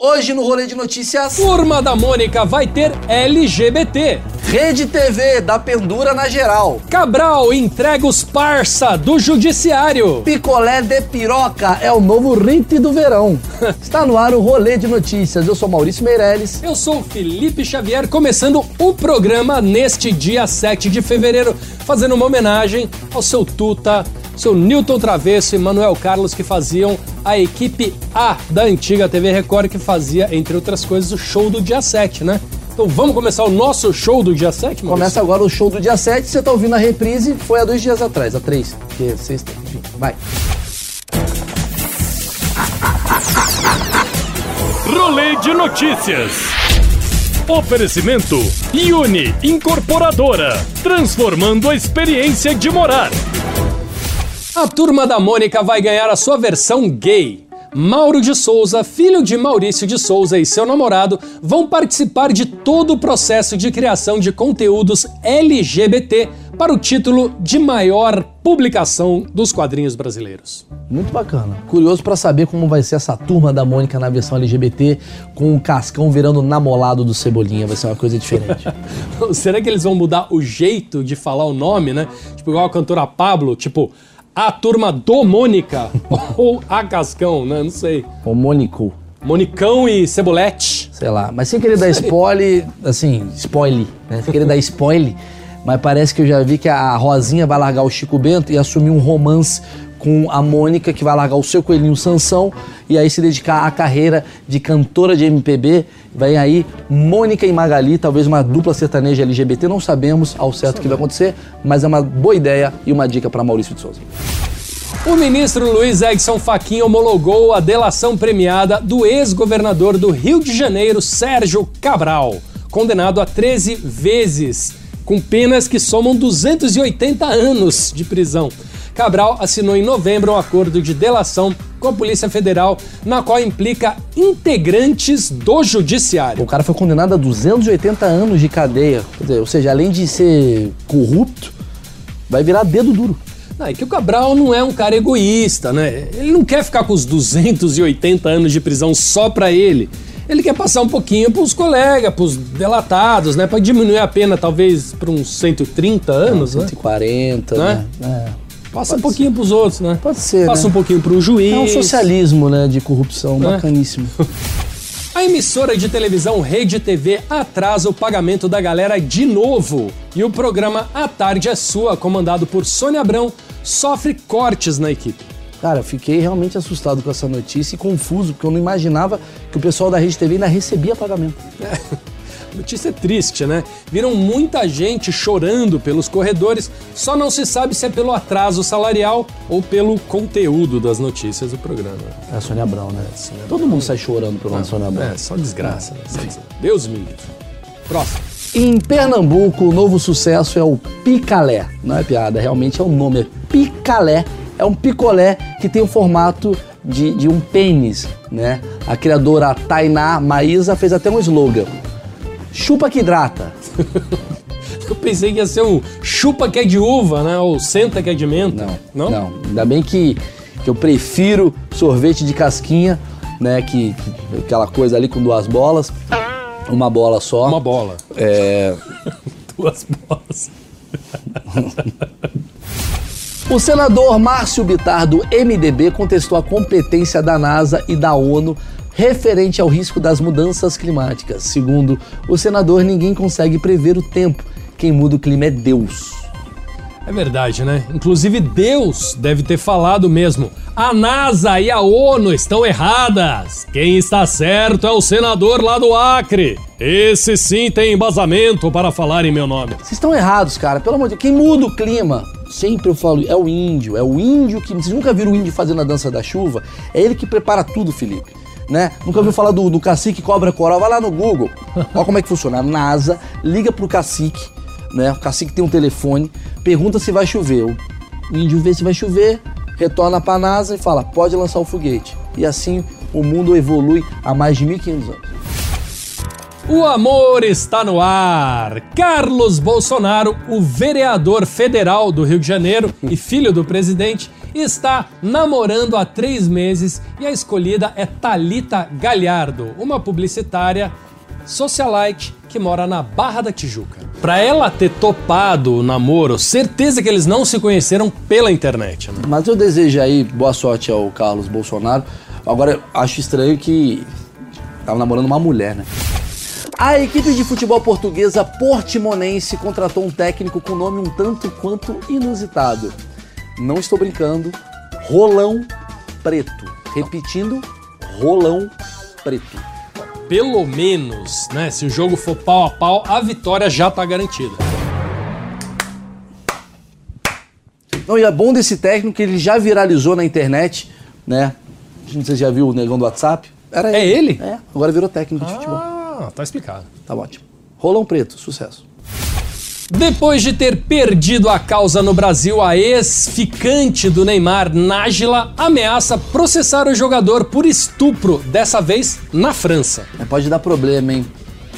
Hoje no Rolê de Notícias, Turma da Mônica vai ter LGBT. Rede TV dá pendura na geral. Cabral entrega os parça do judiciário. Picolé de piroca é o novo hit do verão. Está no ar o Rolê de Notícias. Eu sou Maurício Meirelles. Eu sou Felipe Xavier, começando o programa neste dia 7 de fevereiro, fazendo uma homenagem ao seu Tuta, seu Newton Travesso e Manuel Carlos, que faziam a equipe A da antiga TV Record, que fazia, entre outras coisas, o show do dia 7, né? Então vamos começar o nosso show do dia 7, Maurício? Começa agora o show do dia 7. Você tá ouvindo a reprise, foi há dois dias atrás, há três, porque é sexta, enfim, vai. Rolê de notícias. Oferecimento Uni Incorporadora, transformando a experiência de morar. A turma da Mônica vai ganhar a sua versão gay. Mauro de Souza, filho de Maurício de Souza e seu namorado vão participar de todo o processo de criação de conteúdos LGBT para o título de maior publicação dos quadrinhos brasileiros. Muito bacana. Curioso pra saber como vai ser essa turma da Mônica na versão LGBT, com o Cascão virando namolado do Cebolinha. Vai ser uma coisa diferente. Será que eles vão mudar o jeito de falar o nome, né? Tipo, igual a cantora Pablo, tipo, a turma do Mônica ou a Cascão, né? Não sei. o Mônico, Monicão e Cebolete. sei lá. Mas sem querer dar spoiler, assim, spoiler, né? Sem querer dar spoiler, mas parece que eu já vi que a Rosinha vai largar o Chico Bento e assumir um romance com a Mônica, que vai largar o seu coelhinho Sansão e aí se dedicar à carreira de cantora de MPB. Vem aí Mônica e Magali, talvez uma dupla sertaneja LGBT, não sabemos ao certo o que vai acontecer, mas é uma boa ideia e uma dica para Maurício de Souza. O ministro Luiz Edson Fachin homologou a delação premiada do ex-governador do Rio de Janeiro, Sérgio Cabral, condenado a 13 vezes, com penas que somam 280 anos de prisão. Cabral assinou em novembro um acordo de delação com a Polícia Federal, na qual implica integrantes do Judiciário. O cara foi condenado a 280 anos de cadeia, dizer, ou seja, além de ser corrupto, vai virar dedo duro. Não, é que o Cabral não é um cara egoísta, né? Ele não quer ficar com os 280 anos de prisão só pra ele. Ele quer passar um pouquinho pros colegas, pros delatados, né? Pra diminuir a pena, talvez, pra uns 130 anos, né? 140, Né? né? É. Passa um pouquinho pros outros, né? Pode ser, Passa né? um pouquinho pro juiz. É um socialismo, né, de corrupção, É. bacaníssimo. A emissora de televisão Rede TV atrasa o pagamento da galera de novo. E o programa A Tarde é Sua, comandado por Sônia Abrão, sofre cortes na equipe. Cara, eu fiquei realmente assustado com essa notícia e confuso, porque eu não imaginava que o pessoal da Rede TV ainda recebia pagamento. Notícia triste, né? Viram muita gente chorando pelos corredores, só não se sabe se é pelo atraso salarial ou pelo conteúdo das notícias do programa. É a Sônia Abrão, né? Todo mundo sai chorando pela Sônia Abrão. É, só desgraça. né? Deus me livre. Próximo. Em Pernambuco, o novo sucesso é o picalé. Não é piada, realmente é o nome, é picalé. É um picolé que tem o formato de, de um pênis, né? A criadora Tainá Maísa fez até um slogan. Chupa que hidrata. Eu pensei que ia ser um chupa que é de uva, né? Ou senta que é de menta. Não, não. Ainda bem que, que eu prefiro sorvete de casquinha, né? Que, que- aquela coisa ali com duas bolas. Uma bola só. Uma bola. É, Duas bolas. O senador Márcio Bitar, do MDB, contestou a competência da NASA e da ONU referente ao risco das mudanças climáticas. Segundo o senador, ninguém consegue prever o tempo. Quem muda o clima é Deus. É verdade, né? Inclusive Deus deve ter falado mesmo. A NASA e a ONU estão erradas. Quem está certo é o senador lá do Acre. Esse sim tem embasamento para falar em meu nome. Vocês estão errados, cara. Pelo amor de Deus. Quem muda o clima, sempre eu falo, é o índio. É o índio que. Vocês nunca viram o índio fazendo a dança da chuva? É ele que prepara tudo, Felipe. né? Nunca ouviu falar do, do cacique cobra coral? Vai lá no Google. Olha como é que funciona. A NASA liga pro cacique, né? O cacique tem um telefone, pergunta se vai chover. O índio vê se vai chover, retorna pra NASA e fala: pode lançar o foguete. E assim o mundo evolui há mais de 1.500 anos. O amor está no ar. Carlos Bolsonaro, o vereador federal do Rio de Janeiro e filho do presidente, está namorando há três meses e a escolhida é Talita Galhardo, uma publicitária socialite que mora na Barra da Tijuca. Para ela ter topado o namoro, certeza que eles não se conheceram pela internet. Né? Mas eu desejo aí boa sorte ao Carlos Bolsonaro. Agora, acho estranho que tava namorando uma mulher, né? A equipe de futebol portuguesa Portimonense contratou um técnico com nome um tanto quanto inusitado. Não estou brincando, Rolão Preto. Repetindo, Rolão Preto. Pelo menos, né? Se o jogo for pau a pau, a vitória já tá garantida. Não, e é bom desse técnico que ele já viralizou na internet, né? Não sei se você já viu o negão do WhatsApp. Era É ele? É, agora virou técnico de futebol. Ah, tá explicado. Tá ótimo. Rolão Preto, sucesso. Depois de ter perdido a causa no Brasil, a ex-ficante do Neymar, Nájila, ameaça processar o jogador por estupro, dessa vez na França. Mas pode dar problema, hein?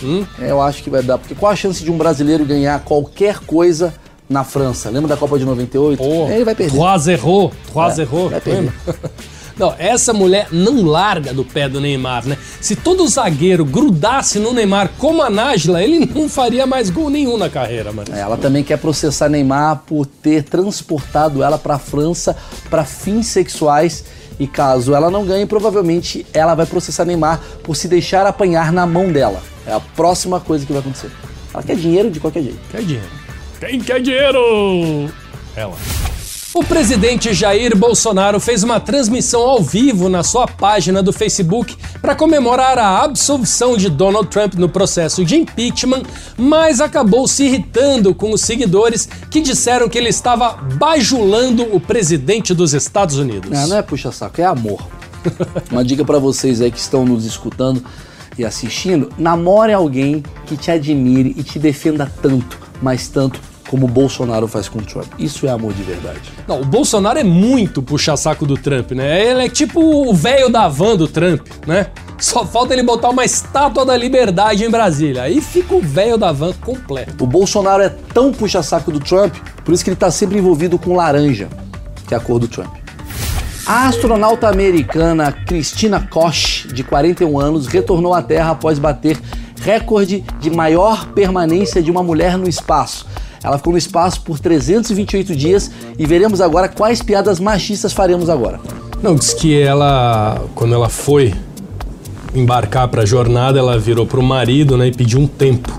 Hum? É, eu acho que vai dar. Porque qual a chance de um brasileiro ganhar qualquer coisa na França? Lembra da Copa de 98? Pô, É, ele vai perder. Trois errou, trois É, errou. vai perder. Não, essa mulher não larga do pé do Neymar, né? Se todo zagueiro grudasse no Neymar como a Nájila, ele não faria mais gol nenhum na carreira, mano. É, ela também quer processar Neymar por ter transportado ela para a França para fins sexuais. E caso ela não ganhe, provavelmente ela vai processar Neymar por se deixar apanhar na mão dela. É a próxima coisa que vai acontecer. Ela quer dinheiro de qualquer jeito. Quer dinheiro. Quem quer dinheiro? Ela. O presidente Jair Bolsonaro fez uma transmissão ao vivo na sua página do Facebook para comemorar a absolvição de Donald Trump no processo de impeachment, mas acabou se irritando com os seguidores que disseram que ele estava bajulando o presidente dos Estados Unidos. Não, não é puxa-saco, é amor. Uma dica para vocês aí que estão nos escutando e assistindo: namore alguém que te admire e te defenda tanto, mas tanto como o Bolsonaro faz com o Trump. Isso é amor de verdade. Não, o Bolsonaro é muito puxa-saco do Trump, né? Ele é tipo o velho da van do Trump, né? Só falta ele botar uma estátua da liberdade em Brasília. Aí fica o velho da van completo. O Bolsonaro é tão puxa-saco do Trump, por isso que ele está sempre envolvido com laranja, que é a cor do Trump. A astronauta americana Christina Koch, de 41 anos, retornou à Terra após bater recorde de maior permanência de uma mulher no espaço. Ela ficou no espaço por 328 dias e veremos agora quais piadas machistas faremos agora. Não, diz que ela, quando ela foi embarcar pra jornada, ela virou pro marido, né, e pediu um tempo.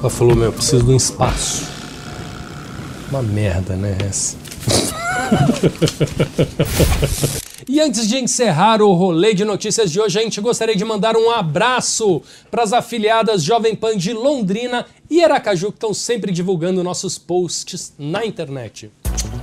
Ela falou: Meu, eu preciso de um espaço. Uma merda, né, essa? E antes de encerrar o rolê de notícias de hoje, a gente gostaria de mandar um abraço para as afiliadas Jovem Pan de Londrina e Aracaju que estão sempre divulgando nossos posts na internet.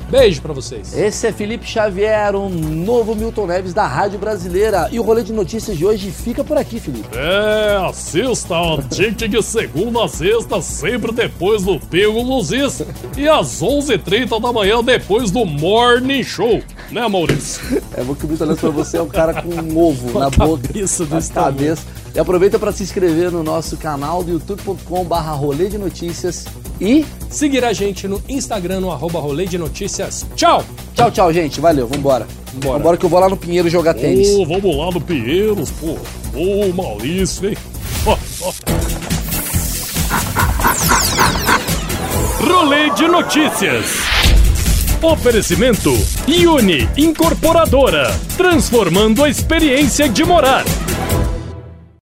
Beijo para vocês. Esse é Felipe Xavier, o novo Milton Neves da Rádio Brasileira. E o rolê de notícias de hoje fica por aqui, Felipe. É, assista a gente de segunda a sexta, sempre depois do Pego Luzis. E às 11h30 da manhã, depois do Morning Show. Né, Maurício? É bom que o Neves pra você é um cara com um ovo na boca. cabeça na desse tamanho. cabeça. E aproveita para se inscrever no nosso canal do youtube.com barra rolê de notícias. E Seguir a gente no Instagram, no arroba rolê de notícias. Tchau! tchau, tchau, gente. Valeu, vambora. Vambora. Vambora que eu vou lá no Pinheiro jogar tênis. Ô, vamos lá no Pinheiros, pô. Ô, Maurício, hein? Rolê de notícias. Oferecimento Uni Incorporadora, transformando a experiência de morar.